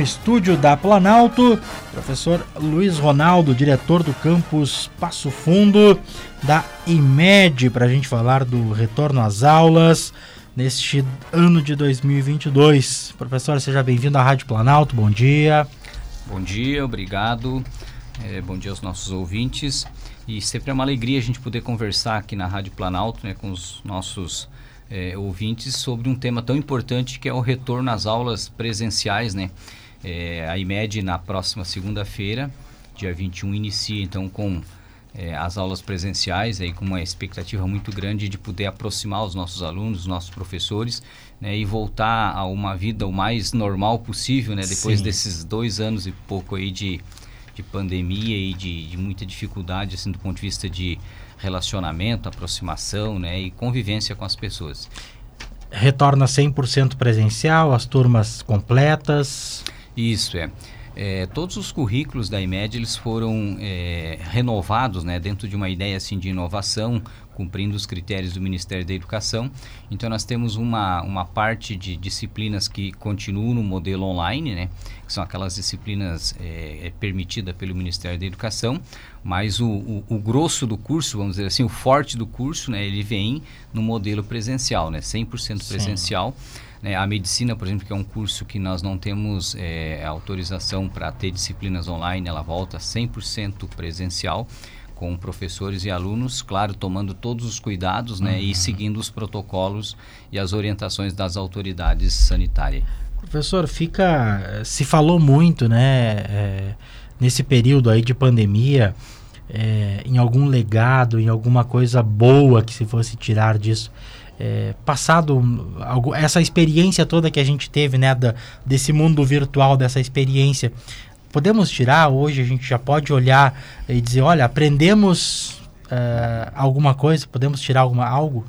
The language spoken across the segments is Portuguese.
estúdio da Planalto, professor Luiz Ronaldo, diretor do campus Passo Fundo da IMED, para a gente falar do retorno às aulas neste ano de 2022. Professor, seja bem-vindo à Rádio Planalto, bom dia. Bom dia, obrigado. É, bom dia aos nossos ouvintes. E sempre é uma alegria a gente poder conversar aqui na Rádio Planalto né, com os nossos é, ouvintes sobre um tema tão importante que é o retorno às aulas presenciais, né? É, a IMED na próxima segunda-feira, dia 21, inicia então com é, as aulas presenciais, aí com uma expectativa muito grande de poder aproximar os nossos alunos, os nossos professores, né, e voltar a uma vida o mais normal possível, né, depois Sim. desses dois anos e pouco aí de, de pandemia e de, de muita dificuldade, assim, do ponto de vista de relacionamento, aproximação né, e convivência com as pessoas. Retorna 100% presencial, as turmas completas? Isso, é. É, todos os currículos da IMED eles foram é, renovados né, dentro de uma ideia assim, de inovação, cumprindo os critérios do Ministério da Educação. Então, nós temos uma, uma parte de disciplinas que continuam no modelo online, né, que são aquelas disciplinas é, é permitidas pelo Ministério da Educação, mas o, o, o, grosso do curso, vamos dizer assim, o forte do curso, né, ele vem no modelo presencial, né, 100% presencial. Sim. Né, a medicina, por exemplo, que é um curso que nós não temos é, autorização para ter disciplinas online, ela volta 100% presencial com professores e alunos, claro, tomando todos os cuidados né, uhum. e seguindo os protocolos e as orientações das autoridades sanitárias. Professor, fica. Se falou muito, né, é, nesse período aí de pandemia, é, em algum legado, em alguma coisa boa que se fosse tirar disso é, passado algo, essa experiência toda que a gente teve, né, da, desse mundo virtual, dessa experiência, podemos tirar hoje? A gente já pode olhar e dizer, olha, aprendemos uh, alguma coisa? Podemos tirar alguma algo?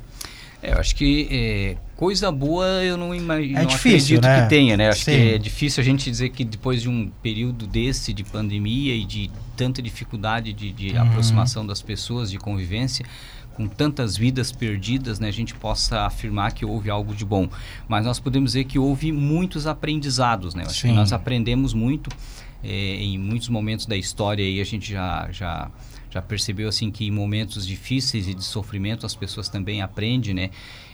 É, eu acho que é, coisa boa eu não imagino, é difícil, acredito né? que tenha, né? Acho Sim. que é difícil a gente dizer que depois de um período desse de pandemia e de tanta dificuldade de, de uhum. aproximação das pessoas, de convivência, com tantas vidas perdidas, né, a gente possa afirmar que houve algo de bom. Mas nós podemos dizer que houve muitos aprendizados, né? Acho que nós aprendemos muito é, em muitos momentos da história e a gente já, já já percebeu assim que em momentos difíceis e de sofrimento as pessoas também aprendem, né?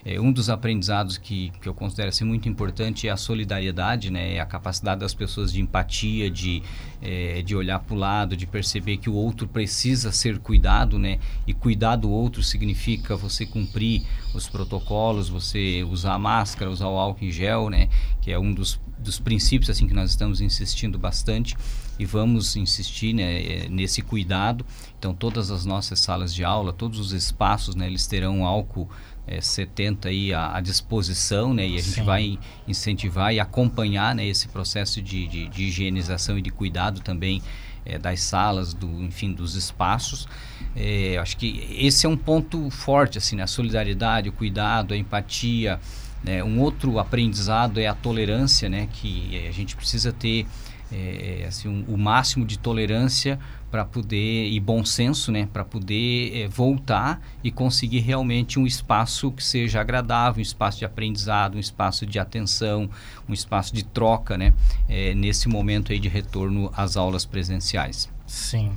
É, um dos aprendizados que, que eu considero assim, muito importante é a solidariedade, né? É a capacidade das pessoas de empatia, de, é, de olhar para o lado, de perceber que o outro precisa ser cuidado, né? E cuidar do outro significa você cumprir os protocolos, você usar máscara, usar o álcool em gel, né? Que é um dos, dos princípios assim que nós estamos insistindo bastante e vamos insistir né, é, nesse cuidado. Então, todas as nossas salas de aula, todos os espaços, né, eles terão álcool é, 70 aí à, à, disposição, né, e a gente vai incentivar e acompanhar né, esse processo de, de, de higienização e de cuidado também é, das salas, do, enfim, dos espaços. É, acho que esse é um ponto forte, assim, né, a solidariedade, o cuidado, a empatia. Né, um outro aprendizado é a tolerância, né, que a gente precisa ter é, assim, um, o máximo de tolerância para poder e bom senso, né, para poder é, voltar e conseguir realmente um espaço que seja agradável, um espaço de aprendizado, um espaço de atenção, um espaço de troca, né, é, nesse momento aí de retorno às aulas presenciais. Sim.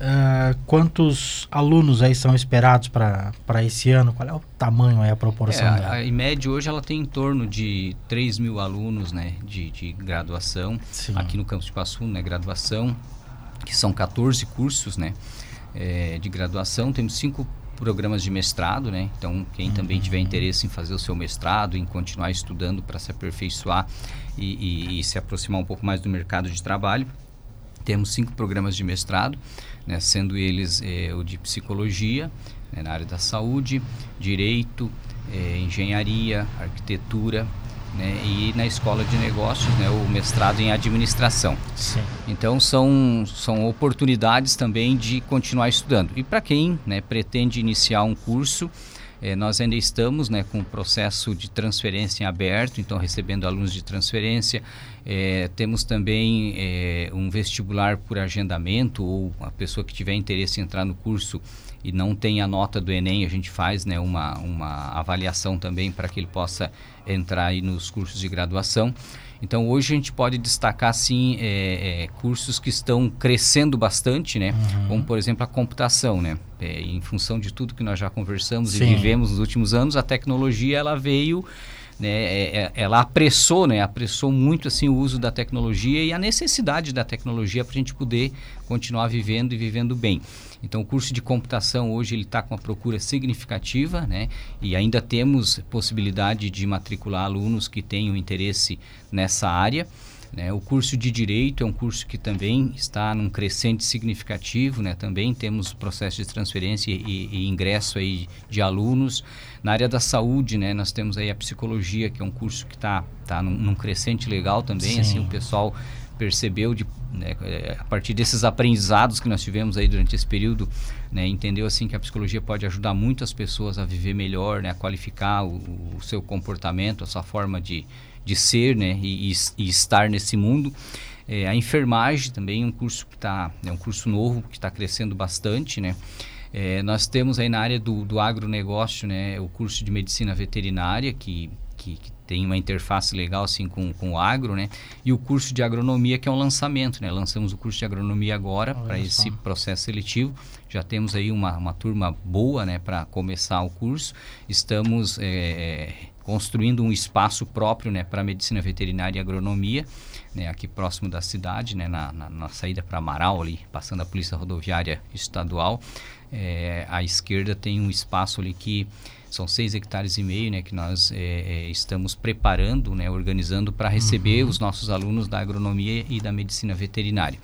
Uh, quantos alunos aí são esperados para esse ano? Qual é o tamanho, aí, a proporção? É, a, a IMED hoje ela tem em torno de 3 mil alunos né, de, de graduação Sim. aqui no campus de Passu, né, graduação, que são 14 cursos né, é, de graduação. Temos cinco programas de mestrado, né? Então, quem uhum. também tiver interesse em fazer o seu mestrado, em continuar estudando para se aperfeiçoar e, e, e se aproximar um pouco mais do mercado de trabalho, temos cinco programas de mestrado né, sendo eles é, o de psicologia, né, na área da saúde, direito, é, engenharia, arquitetura, né, e na escola de negócios, né, o mestrado em administração. Sim. Então são, são oportunidades também de continuar estudando. E para quem né, pretende iniciar um curso, é, nós ainda estamos né, com o processo de transferência em aberto, então recebendo alunos de transferência. É, temos também é, um vestibular por agendamento, ou a pessoa que tiver interesse em entrar no curso e não tem a nota do Enem, a gente faz né, uma, uma avaliação também para que ele possa entrar aí nos cursos de graduação. Então hoje a gente pode destacar sim é, é, cursos que estão crescendo bastante, né? Uhum. Como por exemplo a computação, né? É, em função de tudo que nós já conversamos sim. e vivemos nos últimos anos, a tecnologia ela veio né, é, é, ela apressou, né, apressou muito assim o uso da tecnologia e a necessidade da tecnologia para a gente poder continuar vivendo e vivendo bem. Então, o curso de computação hoje ele está com uma procura significativa, né, e ainda temos possibilidade de matricular alunos que tenham interesse nessa área. Né? O curso de Direito é um curso que também está num crescente significativo, né? também temos processo de transferência e, e, ingresso aí de alunos. Na área da saúde, né, nós temos aí a Psicologia, que é um curso que está tá num, num crescente legal também, Sim. assim, o pessoal percebeu de, né, é, a partir desses aprendizados que nós tivemos aí durante esse período, né, entendeu assim que a psicologia pode ajudar muito as pessoas a viver melhor, né, a qualificar o, o seu comportamento, a sua forma de, de ser né, e, e estar nesse mundo. É, a enfermagem também é um curso que está é um curso novo que está crescendo bastante, né? É, nós temos aí na área do, do agronegócio, né, o curso de medicina veterinária que, que, que tem uma interface legal assim com, com o agro, né? E o curso de agronomia que é um lançamento, né? Lançamos o curso de agronomia agora para esse processo seletivo. Já temos aí uma, uma turma boa, né? Para começar o curso. Estamos é, construindo um espaço próprio né, para medicina veterinária e agronomia, né, aqui próximo da cidade, né, na, na, na saída para Amaral, ali, passando a Polícia Rodoviária Estadual. É, à esquerda tem um espaço ali que são seis hectares e meio, né, que nós é, é, estamos preparando, né, organizando para receber uhum. os nossos alunos da agronomia e da medicina veterinária.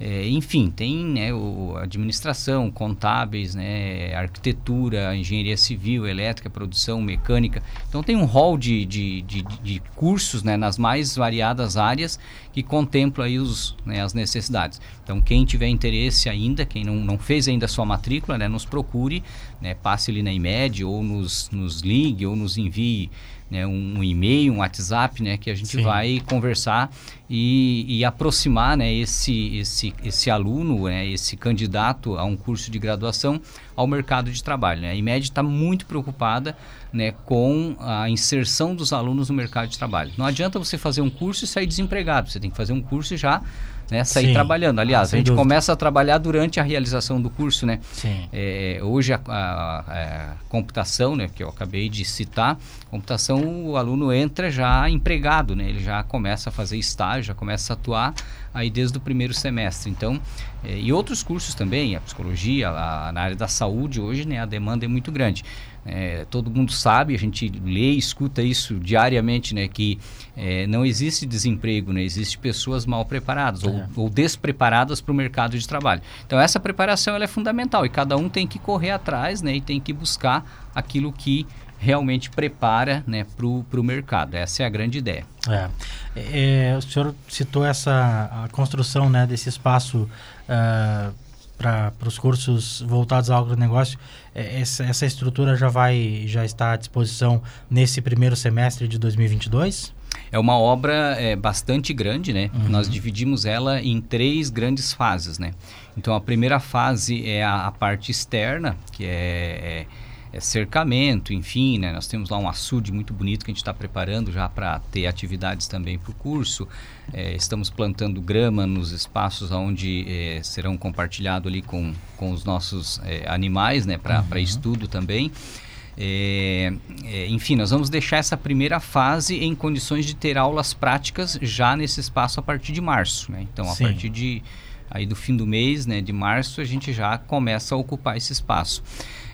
É, enfim, tem né, o, administração, contábeis, né, arquitetura, engenharia civil, elétrica, produção, mecânica. Então tem um rol de, de, de, de cursos né, nas mais variadas áreas que contempla aí os, né, as necessidades. Então quem tiver interesse ainda, quem não, não fez ainda a sua matrícula, né, nos procure, né, passe ali na IMED ou nos, nos ligue ou nos envie né, um, um e-mail, um WhatsApp, né, que a gente Sim. vai conversar e, e, aproximar né, esse, esse, esse aluno, né, esse candidato a um curso de graduação ao mercado de trabalho. Né? A IMED está muito preocupada né, com a inserção dos alunos no mercado de trabalho. Não adianta você fazer um curso e sair desempregado, você tem que fazer um curso já né, sair Sim. trabalhando. Aliás, a gente dúvida. começa a trabalhar durante a realização do curso, né? É, hoje a, a, a, computação, né, que eu acabei de citar, computação o aluno entra já empregado, né? Ele já começa a fazer estágio, já começa a atuar aí desde o primeiro semestre. Então, é, e outros cursos também, a psicologia, a, na área da saúde hoje, né, a demanda é muito grande. É, todo mundo sabe, a gente lê e escuta isso diariamente, né, que é, não existe desemprego, né, existe pessoas mal preparadas ou, é. ou despreparadas para o mercado de trabalho. Então essa preparação ela é fundamental e cada um tem que correr atrás, né, e tem que buscar aquilo que realmente prepara né, para o mercado. Essa é a grande ideia. É. É, o senhor citou essa a construção né, desse espaço uh, para os cursos voltados ao agronegócio, é, essa, essa estrutura já vai já está à disposição nesse primeiro semestre de 2022? É uma obra é, bastante grande, né? Uhum. Nós dividimos ela em três grandes fases, né? Então, a primeira fase é a, a parte externa, que é, é é, cercamento, enfim, né? Nós temos lá um açude muito bonito que a gente está preparando já para ter atividades também para o curso. É, estamos plantando grama nos espaços onde é, serão compartilhados ali com, com os nossos é, animais, né? Para uhum. estudo também. É, é, enfim, nós vamos deixar essa primeira fase em condições de ter aulas práticas já nesse espaço a partir de março. Né? Então, a Sim. partir de aí do fim do mês, né, de março, a gente já começa a ocupar esse espaço.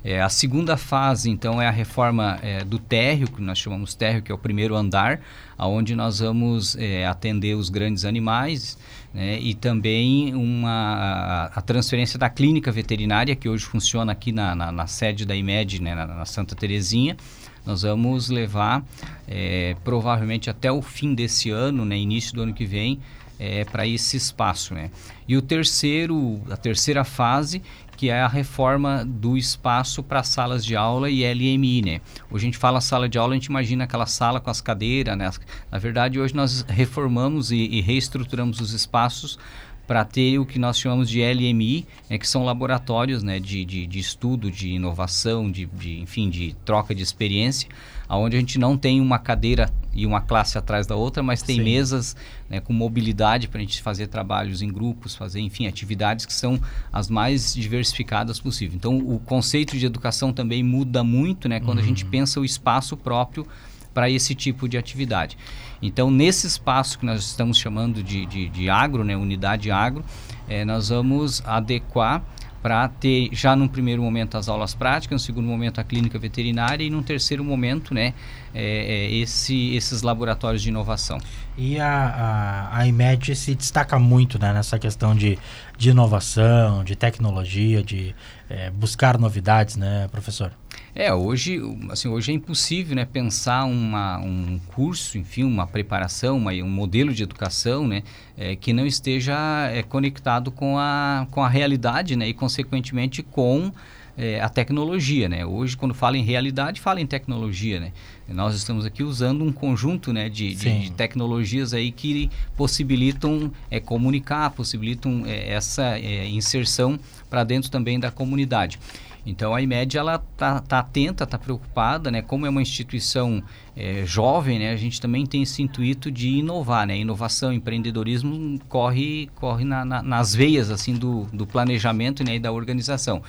É, a segunda fase, então, é a reforma é, do térreo, que nós chamamos térreo, que é o primeiro andar, aonde nós vamos é, atender os grandes animais, né, e também uma, a transferência da clínica veterinária, que hoje funciona aqui na, na, na sede da IMED, né, na, na, Santa Terezinha. Nós vamos levar, é, provavelmente até o fim desse ano, né, início do ano que vem, é, para esse espaço. Né? E o terceiro, a terceira fase, que é a reforma do espaço para salas de aula e LMI, né? Hoje a gente fala sala de aula, a gente imagina aquela sala com as cadeiras, né? Na verdade, hoje nós reformamos e, e reestruturamos os espaços para ter o que nós chamamos de LMI, né, que são laboratórios né, de, de, de estudo, de inovação, de, de, enfim, de troca de experiência, onde a gente não tem uma cadeira e uma classe atrás da outra, mas tem Sim. mesas né, com mobilidade para a gente fazer trabalhos em grupos, fazer, enfim, atividades que são as mais diversificadas possível. Então, o conceito de educação também muda muito né, quando uhum. a gente uhum. pensa o espaço próprio para esse tipo de atividade. Então, nesse espaço que nós estamos chamando de, de, de agro, né, unidade agro, é, nós vamos adequar para ter já num primeiro momento as aulas práticas, no segundo momento a clínica veterinária e num terceiro momento, né, é, é, esse, esses laboratórios de inovação. E a, a, a IMED se destaca muito né, nessa questão de, de inovação, de tecnologia, de é, buscar novidades, né, professor? É, hoje, assim, hoje é impossível né, pensar uma, um curso, enfim, uma preparação, uma, um modelo de educação né, é, que não esteja é, conectado com a, com a realidade né, e, consequentemente, com é, a tecnologia. Né? Hoje, quando fala em realidade, fala em tecnologia. Né? Nós estamos aqui usando um conjunto né, de, de, de tecnologias aí que possibilitam é, comunicar, possibilitam é, essa é, inserção para dentro também da comunidade. Então a IMED ela tá, tá atenta, tá preocupada, né? Como é uma instituição é, jovem, né? A gente também tem esse intuito de inovar, né? Inovação, empreendedorismo corre corre na, na, nas veias assim do, do planejamento né? e da organização.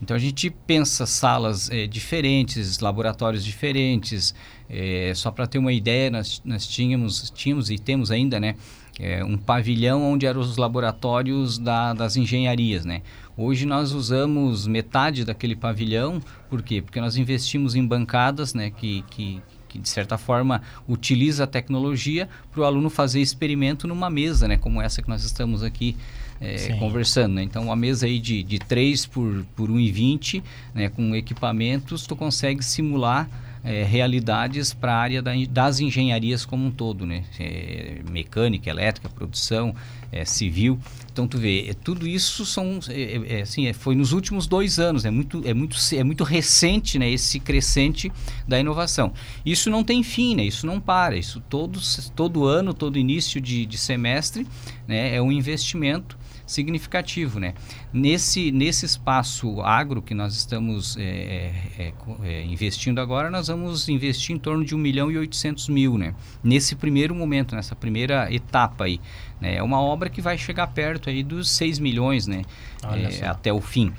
Então a gente pensa salas é, diferentes, laboratórios diferentes. É, só para ter uma ideia, nós, nós tínhamos, tínhamos e temos ainda, né? É, um pavilhão onde eram os laboratórios da, das engenharias, né? Hoje nós usamos metade daquele pavilhão, por quê? Porque nós investimos em bancadas, né, que, que, que de certa forma utiliza a tecnologia para o aluno fazer experimento numa mesa, né, como essa que nós estamos aqui é, conversando. Né? Então, uma mesa aí de, de 3 por, por 1,20, né, com equipamentos, tu consegue simular é, realidades para a área da, das engenharias como um todo, né? É, mecânica, elétrica, produção, é, civil. Então tu vê, é, tudo isso são, é, é, assim, foi nos últimos dois anos, é muito, é muito, é muito recente, né? Esse crescente da inovação. Isso não tem fim, né? Isso não para. Isso todo, todo ano, todo início de, de semestre, né? É um investimento significativo, né? Nesse, nesse espaço agro que nós estamos é, é, é, investindo agora, nós vamos investir em torno de 1 milhão e 800 mil, né? Nesse primeiro momento, nessa primeira etapa aí. Né? É uma obra que vai chegar perto aí dos 6 milhões, né? É, até o fim.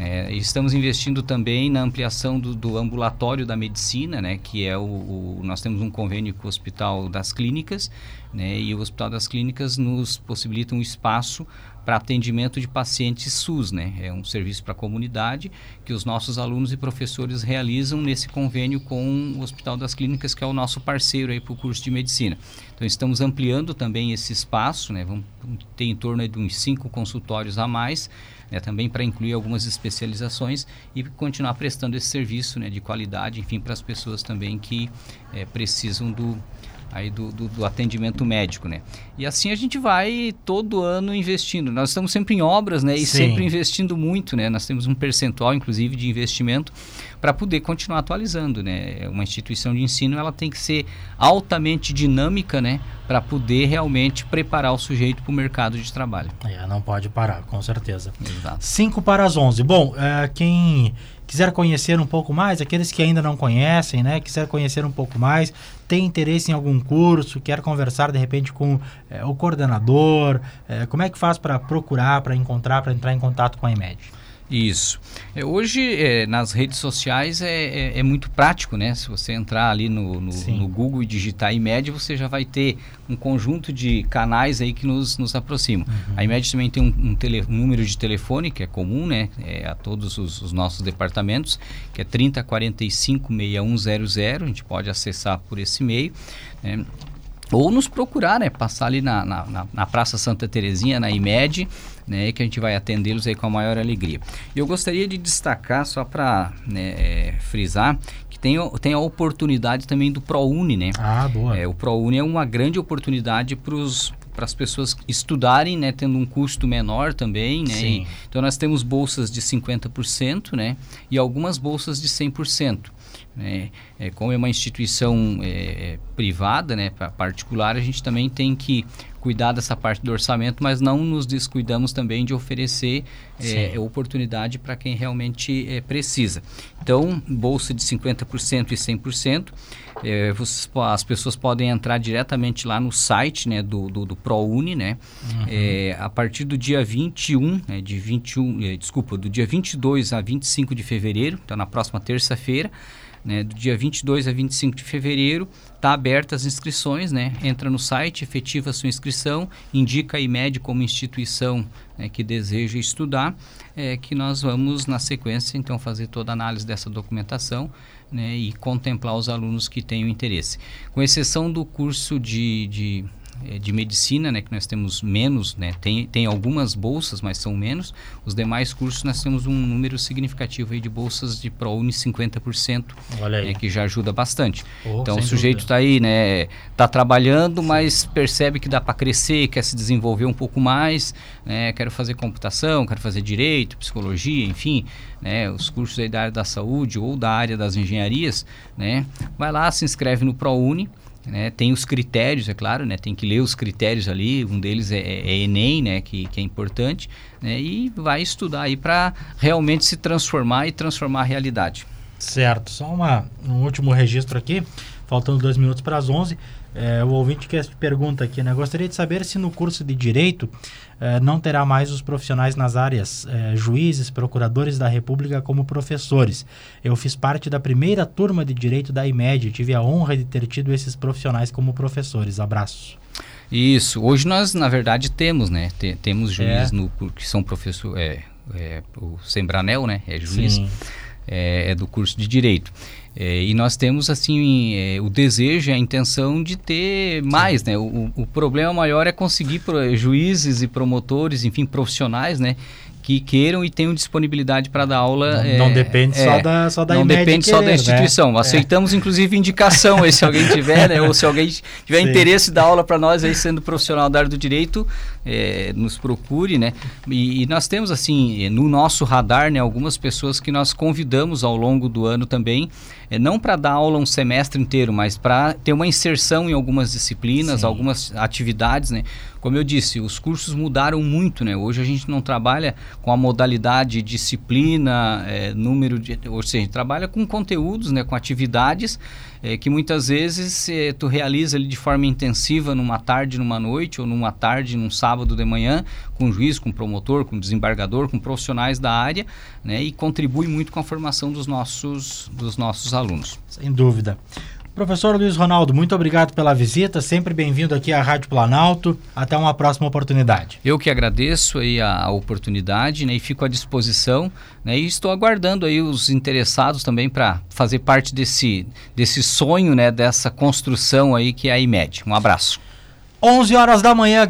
É, estamos investindo também na ampliação do, do, ambulatório da medicina, né, que é o, o, nós temos um convênio com o Hospital das Clínicas, né, e o Hospital das Clínicas nos possibilita um espaço para atendimento de pacientes SUS, né? É um serviço para a comunidade que os nossos alunos e professores realizam nesse convênio com o Hospital das Clínicas, que é o nosso parceiro aí para o curso de medicina. Então estamos ampliando também esse espaço, né? Vamos ter em torno de uns cinco consultórios a mais, né? Também para incluir algumas especializações e continuar prestando esse serviço, né? De qualidade, enfim, para as pessoas também que é, precisam do aí do, do, do, atendimento médico, né? E assim a gente vai todo ano investindo. Nós estamos sempre em obras, né? E Sim. sempre investindo muito, né? Nós temos um percentual, inclusive, de investimento para poder continuar atualizando, né? Uma instituição de ensino ela tem que ser altamente dinâmica, né? Para poder realmente preparar o sujeito para o mercado de trabalho. É, não pode parar, com certeza. Exato. 5 para as 11. Bom, uh, quem quiser conhecer um pouco mais, aqueles que ainda não conhecem, né? Quiser conhecer um pouco mais, tem interesse em algum curso, quer conversar de repente com é, o coordenador, é, como é que faz para procurar, para encontrar, para entrar em contato com a IMED? Isso. É, hoje, é, nas redes sociais, é, é, é, muito prático, né? Se você entrar ali no, no, no, Google e digitar IMED, você já vai ter um conjunto de canais aí que nos, nos aproximam. Uhum. A IMED também tem um, um, tele, um, número de telefone que é comum, né? É, a todos os, os, nossos departamentos, que é 3045 6100. A gente pode acessar por esse meio. Né? Ou nos procurar, né? Passar ali na, na, na Praça Santa Terezinha, na IMED, né? Que a gente vai atendê-los aí com a maior alegria. E eu gostaria de destacar, só para né, é, frisar, que tem, tem a oportunidade também do ProUni, né? Ah, boa. É, o ProUni é uma grande oportunidade para os para as pessoas estudarem, né, tendo um custo menor também, né? E, então nós temos bolsas de 50%, né, e algumas bolsas de 100%. Né? É, como é uma instituição é, privada, né, particular, a gente também tem que cuidar dessa parte do orçamento, mas não nos descuidamos também de oferecer é, oportunidade para quem realmente é, precisa. Então, bolsa de 50% e 100%, é, vocês, as pessoas podem entrar diretamente lá no site né, do, do, do ProUni, né? Uhum. É, a partir do dia 21, né, de 21, é, desculpa, do dia 22 a 25 de fevereiro, então na próxima terça-feira, né, do dia 22 a 25 de fevereiro, está aberta as inscrições, né? Entra no site, efetiva sua inscrição, indica a IMED como instituição né, que deseja estudar, é, que nós vamos, na sequência, então, fazer toda a análise dessa documentação né, e contemplar os alunos que tenham interesse. Com exceção do curso de, de de medicina, né, que nós temos menos, né, tem, tem algumas bolsas, mas são menos. Os demais cursos nós temos um número significativo aí de bolsas de ProUni 50%, Olha aí. Né, que já ajuda bastante. Oh, então o sujeito está aí, né, está trabalhando, mas percebe que dá para crescer, quer se desenvolver um pouco mais, né, quero fazer computação, quero fazer direito, psicologia, enfim, né, os cursos aí da área da saúde ou da área das engenharias, né, vai lá, se inscreve no ProUni, né? Tem os critérios, é claro, né? tem que ler os critérios ali, um deles é, é Enem, né? que, que é importante, né? e vai estudar aí para realmente se transformar e transformar a realidade. Certo, só uma, um último registro aqui, faltando dois minutos para as 11. É, o ouvinte que pergunta aqui, né? Gostaria de saber se no curso de Direito é, não terá mais os profissionais nas áreas é, juízes, procuradores da República como professores. Eu fiz parte da primeira turma de Direito da IMED, tive a honra de ter tido esses profissionais como professores. Abraço. Isso. Hoje nós, na verdade, temos, né? T temos juízes é. no, que são professor, é, é, o Sembranel, né? É juiz, é, é do curso de Direito. É, e nós temos assim é, o desejo, a intenção de ter mais, né? O, o problema maior é conseguir juízes e promotores, enfim, profissionais, né? que queiram e tenham disponibilidade para dar aula. Não, é, não depende é, só da só da Não depende querer, só da instituição. Né? Aceitamos, é. inclusive, indicação aí, se alguém tiver, né, ou se alguém tiver Sim. interesse da aula para nós aí, sendo profissional da área do direito, é, nos procure, né? E, e, nós temos, assim, no nosso radar, né, algumas pessoas que nós convidamos ao longo do ano também, é, não para dar aula um semestre inteiro, mas para ter uma inserção em algumas disciplinas, Sim. algumas atividades, né? Como eu disse, os cursos mudaram muito, né? Hoje a gente não trabalha com a modalidade disciplina, é, número de... Ou seja, a gente trabalha com conteúdos, né? Com atividades é, que muitas vezes é, tu realiza ali de forma intensiva numa tarde, numa noite, ou numa tarde, num sábado de manhã, com juiz, com promotor, com desembargador, com profissionais da área, né? E contribui muito com a formação dos nossos, dos nossos alunos. Sem dúvida. Professor Luiz Ronaldo, muito obrigado pela visita, sempre bem-vindo aqui à Rádio Planalto. Até uma próxima oportunidade. Eu que agradeço aí a, oportunidade né, e fico à disposição né, e estou aguardando aí os interessados também para fazer parte desse, desse sonho, né, dessa construção aí que é a IMED. Um abraço. 11 horas da manhã.